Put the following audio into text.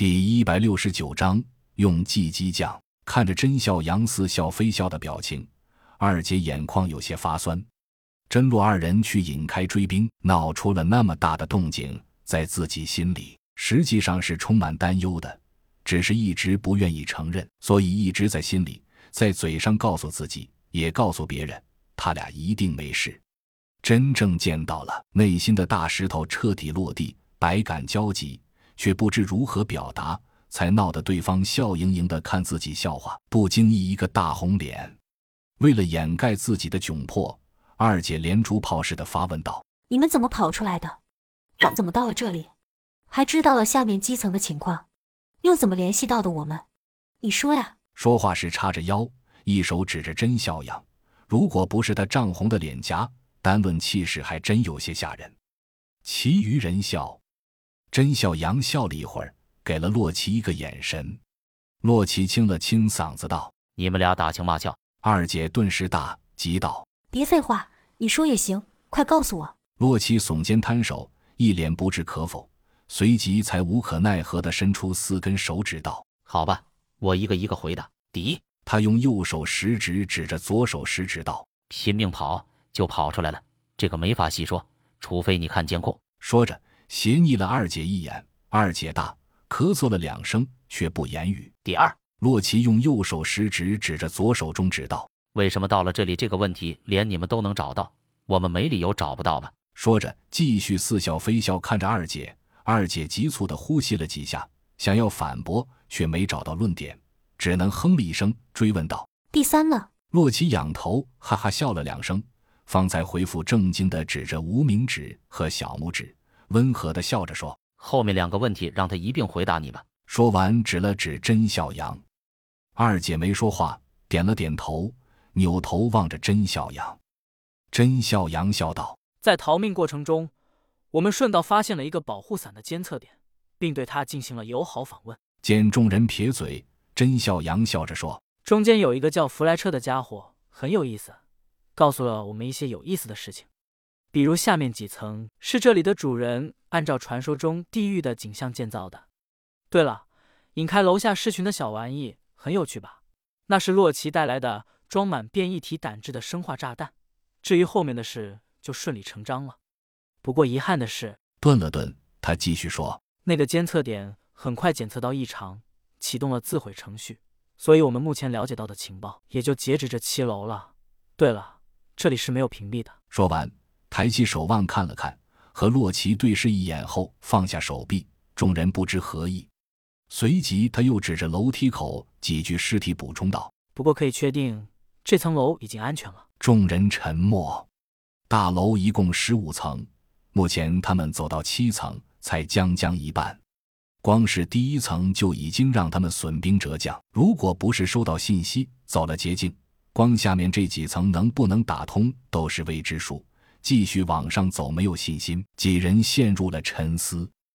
第一百六十九章用计激将。看着甄笑阳似笑非笑的表情，二姐眼眶有些发酸。甄洛二人去引开追兵，闹出了那么大的动静，在自己心里实际上是充满担忧的，只是一直不愿意承认，所以一直在心里，在嘴上告诉自己，也告诉别人，他俩一定没事。真正见到了，内心的大石头彻底落地，百感交集，却不知如何表达，才闹得对方笑盈盈的看自己笑话，不经意一个大红脸。为了掩盖自己的窘迫。二姐连珠炮似的发问道：“你们怎么跑出来的？怎么到了这里？还知道了下面基层的情况？又怎么联系到的我们？你说呀！”说话时叉着腰，一手指着甄笑阳。如果不是他涨红的脸颊，单论气势还真有些吓人。其余人笑，甄笑阳笑了一会儿，给了洛奇一个眼神。洛奇清了清嗓子道：“你们俩打情骂俏。”二姐顿时大急道。别废话，你说也行，快告诉我。洛奇耸肩摊手，一脸不置可否，随即才无可奈何地伸出四根手指道：“好吧，我一个一个回答。第一，他用右手食指指着左手食指道：‘拼命跑就跑出来了，这个没法细说，除非你看监控。’说着斜睨了二姐一眼，二姐大咳嗽了两声，却不言语。第二，洛奇用右手食指指着左手中指道。”为什么到了这里，这个问题连你们都能找到，我们没理由找不到吧？说着，继续似笑非笑看着二姐。二姐急促地呼吸了几下，想要反驳，却没找到论点，只能哼了一声，追问道：“第三呢？”洛奇仰头哈哈笑了两声，方才回复正经地指着无名指和小拇指，温和的笑着说：“后面两个问题让他一并回答你吧。”说完，指了指甄笑阳。二姐没说话，点了点头。扭头望着甄笑阳，甄笑阳笑道：“在逃命过程中，我们顺道发现了一个保护伞的监测点，并对它进行了友好访问。”见众人撇嘴，甄笑阳笑着说：“中间有一个叫弗莱彻的家伙，很有意思，告诉了我们一些有意思的事情，比如下面几层是这里的主人按照传说中地狱的景象建造的。对了，引开楼下狮群的小玩意很有趣吧？那是洛奇带来的。”装满变异体胆汁的生化炸弹，至于后面的事就顺理成章了。不过遗憾的是，顿了顿，他继续说：“那个监测点很快检测到异常，启动了自毁程序，所以我们目前了解到的情报也就截止这七楼了。对了，这里是没有屏蔽的。”说完，抬起手腕看了看，和洛奇对视一眼后放下手臂。众人不知何意，随即他又指着楼梯口几具尸体补充道：“不过可以确定。”这层楼已经安全了。众人沉默。大楼一共十五层，目前他们走到七层，才将将一半。光是第一层就已经让他们损兵折将。如果不是收到信息走了捷径，光下面这几层能不能打通都是未知数。继续往上走没有信心。几人陷入了沉思。